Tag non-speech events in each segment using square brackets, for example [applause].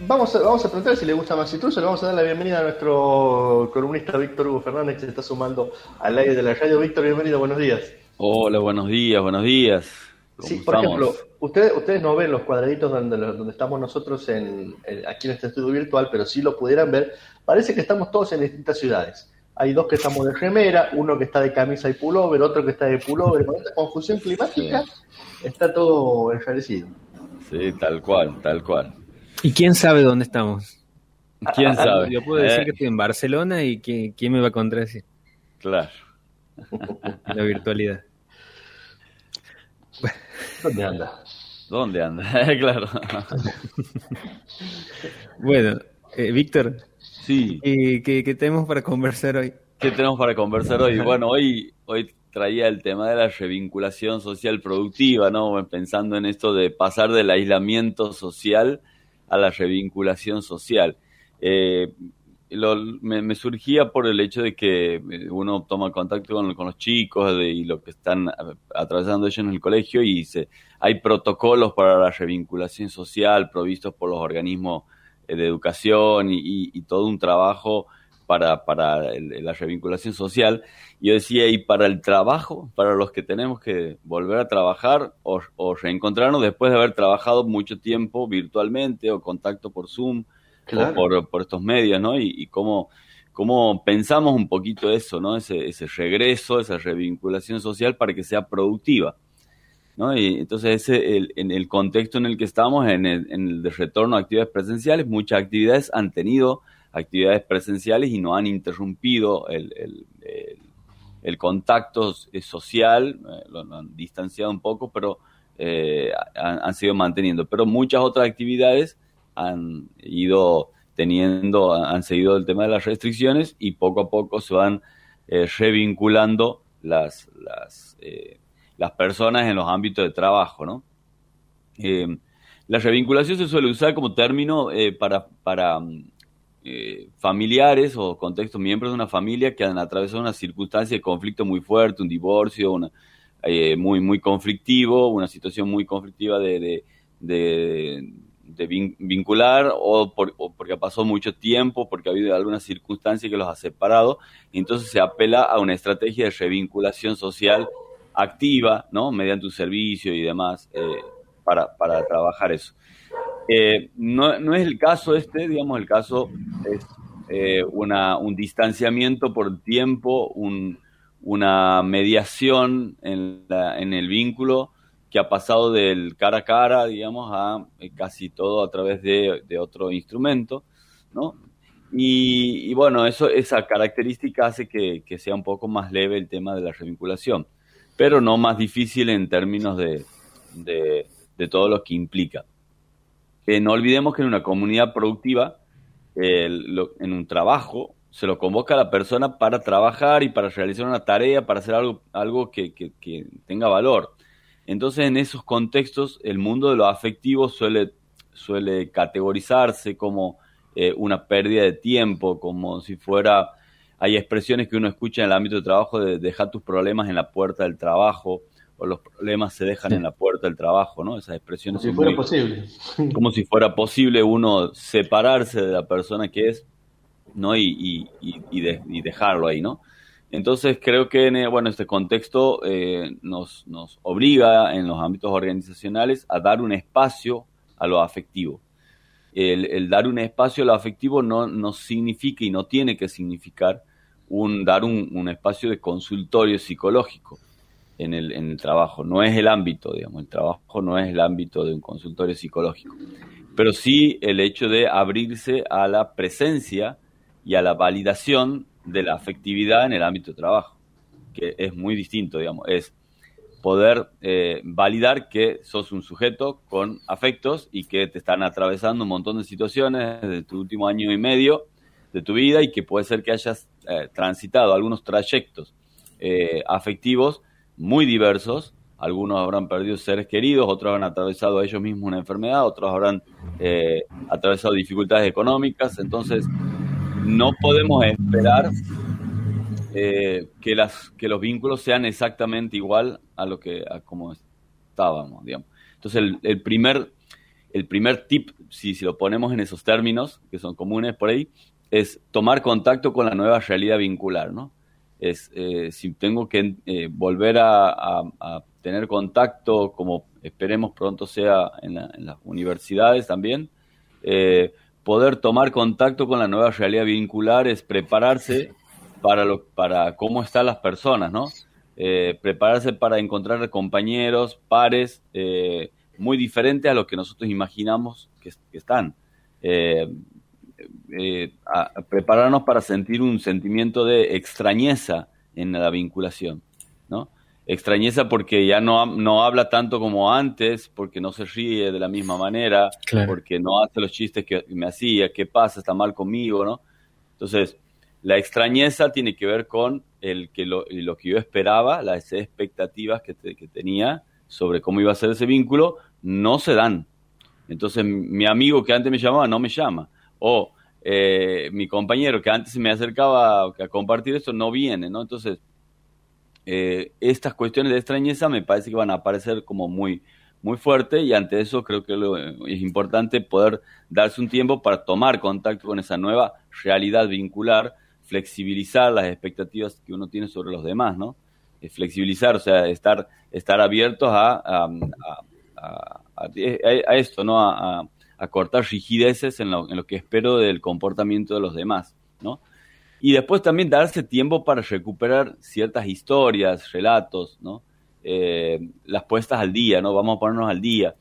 Vamos a, vamos a preguntar si le gusta más intruso. Le vamos a dar la bienvenida a nuestro columnista Víctor Hugo Fernández, que se está sumando al aire de la radio. Víctor, bienvenido, buenos días. Hola, buenos días, buenos días. Sí, por ejemplo, ustedes, ustedes no ven los cuadraditos donde, donde estamos nosotros en, aquí en este estudio virtual, pero si lo pudieran ver, parece que estamos todos en distintas ciudades. Hay dos que estamos de remera, uno que está de camisa y pullover, otro que está de pullover. Con esta confusión climática está todo enrarecido. Sí, tal cual, tal cual. ¿Y quién sabe dónde estamos? ¿Quién sabe? Yo puedo decir Eh, que estoy en Barcelona y ¿quién, quién me va a contradecir? Claro. La virtualidad. ¿Dónde anda? ¿Dónde anda? [laughs] claro. Bueno, eh, Víctor, Sí, ¿qué, qué, qué tenemos para conversar hoy? ¿qué tenemos para conversar hoy? Bueno, hoy, hoy traía el tema de la revinculación social productiva, ¿no? Pensando en esto de pasar del aislamiento social a la revinculación social. Eh, lo- me, me surgía por el hecho de que eh, uno toma contacto con, los chicos de- y lo que están atravesando ellos en el colegio y hay protocolos para la revinculación social provistos por los organismos eh, de educación y- y todo un trabajo para, para el- la revinculación social. Yo decía, y para el trabajo, para los que tenemos que volver a trabajar o, o reencontrarnos después de haber trabajado mucho tiempo virtualmente o contacto por Zoom Claro. o por, por estos medios, ¿no? Y, y cómo, cómo pensamos un poquito eso, ¿no? Ese, ese regreso, esa revinculación social para que sea productiva, ¿no? Y entonces ese, el, en el contexto en el que estamos, en el, en el de retorno a actividades presenciales, muchas actividades han tenido actividades presenciales y no han interrumpido el, el, el- el contacto eh, social, eh, lo, lo han distanciado un poco, pero eh, han, han sido manteniendo. Pero muchas otras actividades han ido teniendo, han seguido el tema de las restricciones y poco a poco se van eh, revinculando las, las, eh, las personas en los ámbitos de trabajo, ¿no? La revinculación se suele usar como término para, para mm, eh, familiares o contextos, miembros de una familia que han atravesado una circunstancia de conflicto muy fuerte, un divorcio, una, eh, muy, muy conflictivo, una situación muy conflictiva de, de, de, de vin- vincular o, por- porque pasado mucho tiempo, porque ha habido alguna circunstancia que los ha separado, entonces se apela a una estrategia de revinculación social activa, ¿no? Mediante un servicio y demás, eh, para, para trabajar eso. Eh, no, no es el caso este, digamos, el caso es eh, una, un distanciamiento por tiempo, un, una mediación en, la- en el vínculo que ha pasado del cara a cara, digamos, a eh, casi todo a través de, otro instrumento, ¿no? Y, y bueno, eso, esa característica hace que, que sea un poco más leve el tema de la revinculación, pero no más difícil en términos de, de, de todo lo que implica. No olvidemos que en una comunidad productiva, en un trabajo, se lo convoca a la persona para trabajar y para realizar una tarea, para hacer algo, algo que, que- que tenga valor. Entonces, en esos contextos, el mundo de lo afectivo suele, suele categorizarse como eh, una pérdida de tiempo, como si fuera, hay expresiones que uno escucha en el ámbito de trabajo de dejar tus problemas en la puerta del trabajo, o los problemas se dejan en la puerta del trabajo, ¿no? Esas expresiones Si son fuera muy- posible. [laughs] como si fuera posible uno separarse de la persona que es, ¿no? Y, y, y- y de- y dejarlo ahí, ¿no? Entonces creo que en eh, bueno, este contexto eh, nos, nos obliga en los ámbitos organizacionales a dar un espacio a lo afectivo. El, el dar un espacio a lo afectivo no, no significa y no tiene que significar un, dar un, un espacio de consultorio psicológico en el, en el trabajo. No es el ámbito, digamos, el trabajo no es el ámbito de un consultorio psicológico. Pero sí el hecho de abrirse a la presencia y a la validación de la afectividad en el ámbito de trabajo, que es muy distinto, digamos, es poder eh, validar que sos un sujeto con afectos y que te están atravesando un montón de situaciones de tu último año y medio de tu vida y que puede ser que hayas eh, transitado algunos trayectos eh, afectivos muy diversos. Algunos habrán perdido seres queridos, otros habrán atravesado ellos mismos una enfermedad, otros habrán eh, atravesado dificultades económicas. Entonces, no podemos esperar eh, que, las, que los vínculos sean exactamente igual a lo que a como estábamos, digamos. Entonces, el, el primer el primer tip, si, si lo ponemos en esos términos, que son comunes por ahí, es tomar contacto con la nueva realidad vincular, ¿no? Es, eh, si tengo que eh, volver a, tener contacto, como esperemos pronto sea en, las universidades también, eh, poder tomar contacto con la nueva realidad vincular es prepararse para, lo, para cómo están las personas, ¿no? prepararse para encontrar compañeros, pares, muy diferentes a lo que nosotros imaginamos que, están. Eh, a, prepararnos para sentir un sentimiento de extrañeza en la vinculación, ¿no? Extrañeza porque ya no, no habla tanto como antes, porque no se ríe de la misma manera, porque no hace los chistes que me hacía, qué pasa, está mal conmigo, ¿no? Entonces, la extrañeza tiene que ver con el que lo, lo que yo esperaba, las expectativas que, que tenía sobre cómo iba a ser ese vínculo, no se dan. Entonces, mi amigo que antes me llamaba no me llama. O eh, mi compañero que antes se me acercaba a, compartir esto no viene, ¿no? Entonces, eh, estas cuestiones de extrañeza me parece que van a aparecer como muy, muy fuerte y ante eso creo que es importante poder darse un tiempo para tomar contacto con esa nueva realidad vincular, flexibilizar las expectativas que uno tiene sobre los demás, ¿no? Eh, flexibilizar, o sea, estar, estar abiertos a, a, a, esto, ¿no? a, a cortar rigideces en lo, en lo que espero del comportamiento de los demás, ¿no? Y después también darse tiempo para recuperar ciertas historias, relatos. Eh, las puestas al día, ¿no? Vamos a ponernos al día.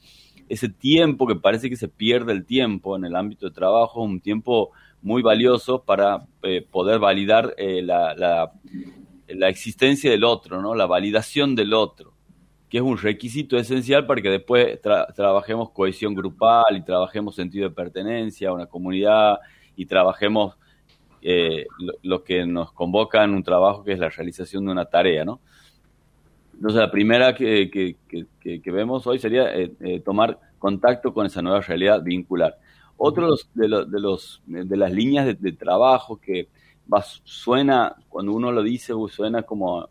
Ese tiempo que parece que se pierde el tiempo en el ámbito de trabajo, un tiempo muy valioso para eh, poder validar eh, la, la, la, existencia del otro, ¿no? La validación del otro que es un requisito esencial para que después trabajemos cohesión grupal y trabajemos sentido de pertenencia a una comunidad y trabajemos eh, lo, que nos convoca en un trabajo que es la realización de una tarea, ¿no? Entonces la primera que, que, vemos hoy sería eh, eh, tomar contacto con esa nueva realidad vincular. Otro de, los, de, los, de las líneas de, trabajo que suena, cuando uno lo dice, suena como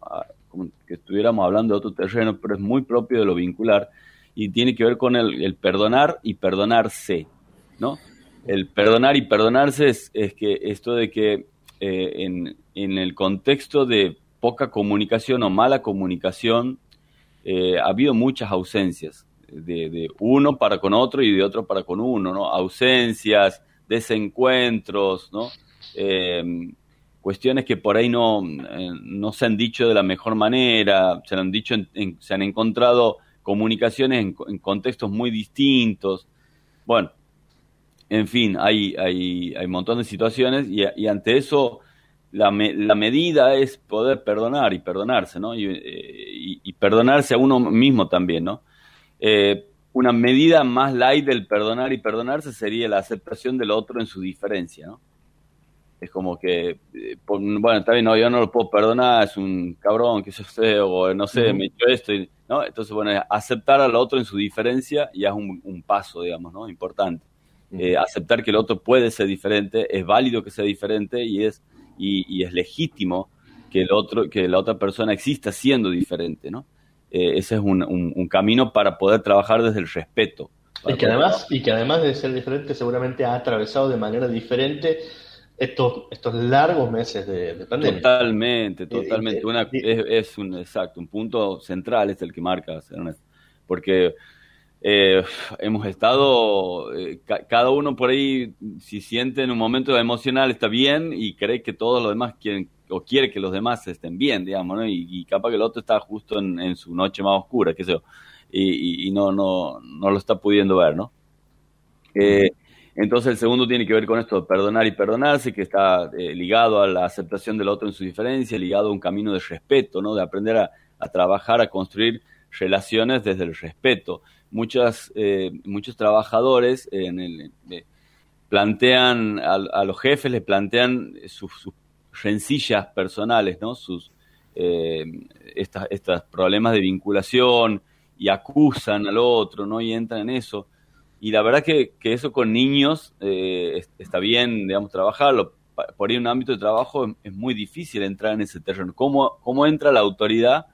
como que estuviéramos hablando de otro terreno, pero es muy propio de lo vincular y tiene que ver con el, perdonar y perdonarse, ¿no? El perdonar y perdonarse es, que esto de que eh, en, el contexto de poca comunicación o mala comunicación eh, ha habido muchas ausencias, de, uno para con otro y de otro para con uno, ¿no? Ausencias, desencuentros, ¿no? Eh, cuestiones que por ahí no, eh, no se han dicho de la mejor manera, se han dicho, se han encontrado comunicaciones en, contextos muy distintos. Bueno, en fin, hay, hay, hay un montón de situaciones y, ante eso la, la, medida es poder perdonar y perdonarse, ¿no? Y, eh, perdonarse a uno mismo también, ¿no? Eh, una medida más light del perdonar y perdonarse sería la aceptación del otro en su diferencia, ¿no? Es como que, eh, bueno, bien, no, yo no lo puedo perdonar, es un cabrón, que yo sé, o no sé, me hecho esto, ¿no? Entonces, bueno, aceptar al otro en su diferencia ya es un, paso, digamos, ¿no? Importante. Eh, aceptar que el otro puede ser diferente, es válido que sea diferente y es, y, es legítimo que el otro, que la otra persona exista siendo diferente, ¿no? Eh, ese es un, un, camino para poder trabajar desde el respeto. Y que, además, y que además de ser diferente, seguramente ha atravesado de manera diferente estos, estos largos meses de, pandemia. Totalmente, totalmente. Una, es, un exacto, un punto central es el que marca, porque eh, hemos estado, eh, cada uno por ahí, si siente en un momento emocional, está bien y cree que todos los demás quieren o quiere que los demás estén bien, digamos, ¿no? Y, capaz que el otro está justo en, su noche más oscura, qué sé yo, y, y, no, no, no lo está pudiendo ver, ¿no? Eh, entonces el segundo tiene que ver con esto perdonar y perdonarse, que está eh, ligado a la aceptación del otro en su diferencia, ligado a un camino de respeto, ¿no? de aprender a, trabajar, a construir relaciones desde el respeto. Muchas, eh, muchos trabajadores en el, eh, plantean a, los jefes, les plantean sus, rencillas personales, ¿no? sus estos problemas de vinculación y acusan al otro, ¿no? y entran en eso y la verdad que, que eso con niños eh, está bien, digamos, trabajarlo. Por ahí en un ámbito de trabajo es, muy difícil entrar en ese terreno. ¿Cómo, cómo entra la autoridad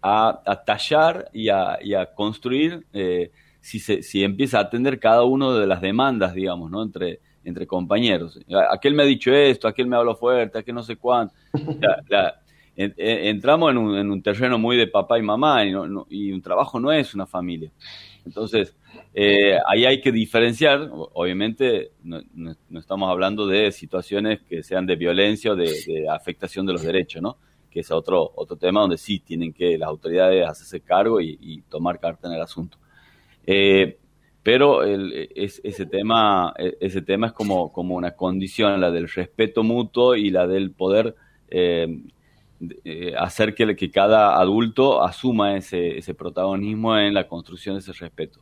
a, tallar y a, construir eh, si, se, si empieza a atender cada uno de las demandas, digamos, ¿no? Entre, entre compañeros. Aquel me ha dicho esto, aquel me habló fuerte, aquel no sé cuánto. [laughs] entramos en un, en un, terreno muy de papá y mamá y, y, un trabajo no es una familia. Entonces, eh, ahí hay que diferenciar, obviamente no, no, estamos hablando de situaciones que sean de violencia o de, afectación de los derechos, ¿no? Que es otro, otro tema donde sí tienen que las autoridades hacerse cargo y, tomar carta en el asunto. Eh, pero el, es, ese, tema, e, ese tema es como, como una condición, la del respeto mutuo y la del poder eh, eh, hacer que, que, cada adulto asuma ese, protagonismo en la construcción de ese respeto.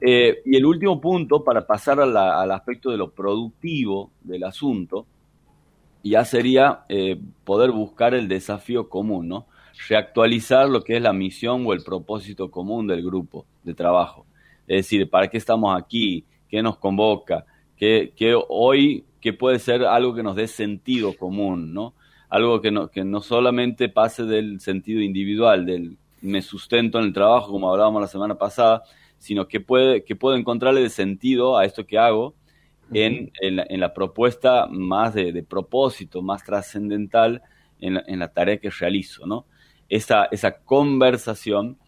Eh, y el último punto, para pasar al aspecto de lo productivo del asunto, ya sería eh, poder buscar el desafío común, ¿no? Reactualizar lo que es la misión o el propósito común del grupo de trabajo. Es decir, ¿para qué estamos aquí? ¿Qué nos convoca? ¿Qué, qué hoy, qué puede ser algo que nos dé sentido común, ¿no? Algo que no, que no solamente pase del sentido individual, del me sustento en el trabajo, como hablábamos la semana pasada, sino que, puede, que puedo encontrarle sentido a esto que hago en, en, la, en la, propuesta más de, de propósito, más trascendental en la, en la, tarea que realizo, ¿no? Esa, esa conversación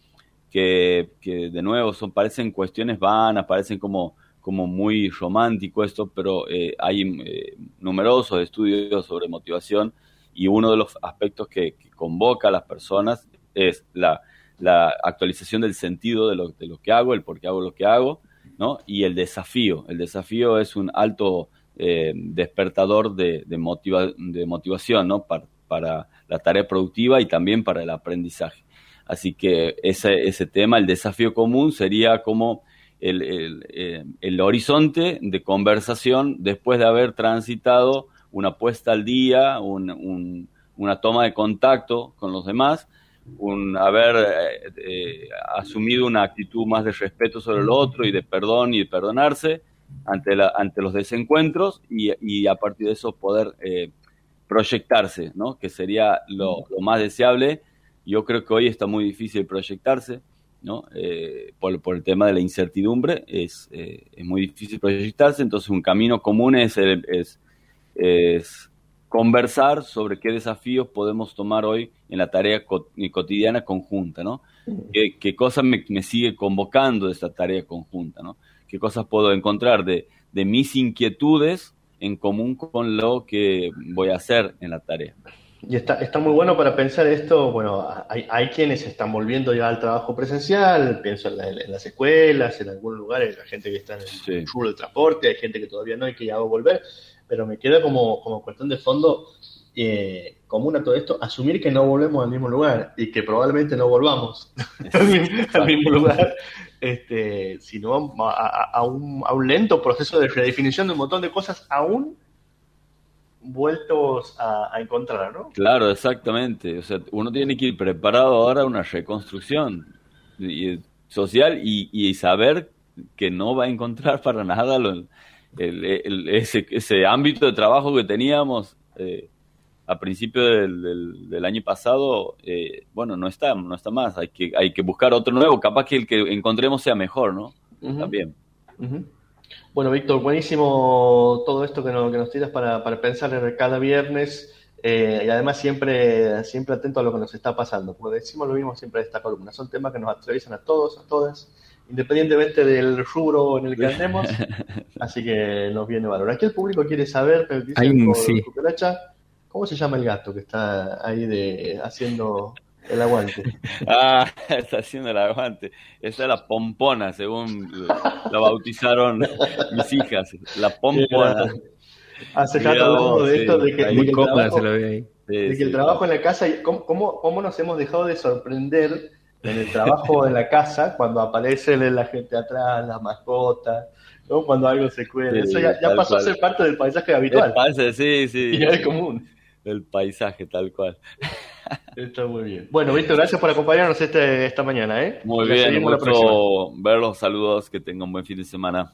que, que, de nuevo son, parecen cuestiones vanas, parecen como, como muy romántico esto, pero eh, hay eh, numerosos estudios sobre motivación y uno de los aspectos que, convoca a las personas es la, la, actualización del sentido de lo, de lo, que hago, el por qué hago lo que hago, ¿no? Y el desafío. El desafío es un alto eh, despertador de, de, motiva, de motivación, ¿no? Para, para la tarea productiva y también para el aprendizaje. Así que ese, ese tema, el desafío común, sería como el, el, eh, el, horizonte de conversación después de haber transitado una puesta al día, un, un, una toma de contacto con los demás, un haber eh, eh, asumido una actitud más de respeto sobre el otro y de perdón y de perdonarse ante, ante los desencuentros y, a partir de eso poder eh, proyectarse, ¿no? que sería lo, más deseable yo creo que hoy está muy difícil proyectarse, ¿no? Eh, por, el tema de la incertidumbre, es, muy difícil proyectarse, entonces un camino común es, es, es, conversar sobre qué desafíos podemos tomar hoy en la tarea cotidiana conjunta, ¿no? ¿Qué, qué cosas me, me, sigue convocando de esta tarea conjunta, ¿no? ¿Qué cosas puedo encontrar de, de mis inquietudes en común con lo que voy a hacer en la tarea? Y está, está muy bueno para pensar esto, bueno, hay, hay quienes están volviendo ya al trabajo presencial, pienso en, la, en las escuelas, en algunos lugares, la gente que está en el sí. del transporte, hay gente que todavía no hay que ya va a volver, pero me queda como, como cuestión de fondo eh, común a todo esto, asumir que no volvemos al mismo lugar y que probablemente no volvamos [laughs] al [laughs] mismo lugar, este, sino a, a, a, un, a un lento proceso de redefinición de un montón de cosas aún vueltos a, a, encontrar, ¿no? Claro, exactamente. O sea, uno tiene que ir preparado ahora a una reconstrucción social y, y, saber que no va a encontrar para nada lo, el, el, ese, ese, ámbito de trabajo que teníamos eh, a principio del, del, del, año pasado. Eh, bueno, no está, no está más. Hay que, hay que buscar otro nuevo. Capaz que el que encontremos sea mejor, ¿no? Uh -huh. También. Uh -huh. Bueno, Víctor, buenísimo todo esto que nos, que nos tiras para, para, pensar cada viernes eh, y además siempre, siempre atento a lo que nos está pasando, porque decimos lo mismo siempre de esta columna, son temas que nos atraviesan a todos, a todas, independientemente del rubro en el que andemos, [laughs] así que nos viene valor. Aquí el público quiere saber, dice Hay un, sí. ¿cómo se llama el gato que está ahí de haciendo el aguante. [laughs] Ah, está haciendo el aguante. Esa es la pompona, según la bautizaron mis hijas. La pompona. Hace rato hablamos de sí, esto, de que, de que, el trabajo, se lo ve ahí. Sí, de que el trabajo en la casa, ¿cómo, cómo, ¿cómo nos hemos dejado de sorprender en el trabajo en la casa cuando aparece la gente atrás, las mascotas? ¿no? Cuando algo se cuela. Eso ya, ya pasó cual. a ser parte del paisaje habitual. Pase, sí, sí. Y es común. El paisaje, tal cual. Está muy bien. Bueno, Víctor, gracias por acompañarnos este, esta mañana. ¿eh? Muy bien, un gusto verlos. Saludos, que tengan un buen fin de semana.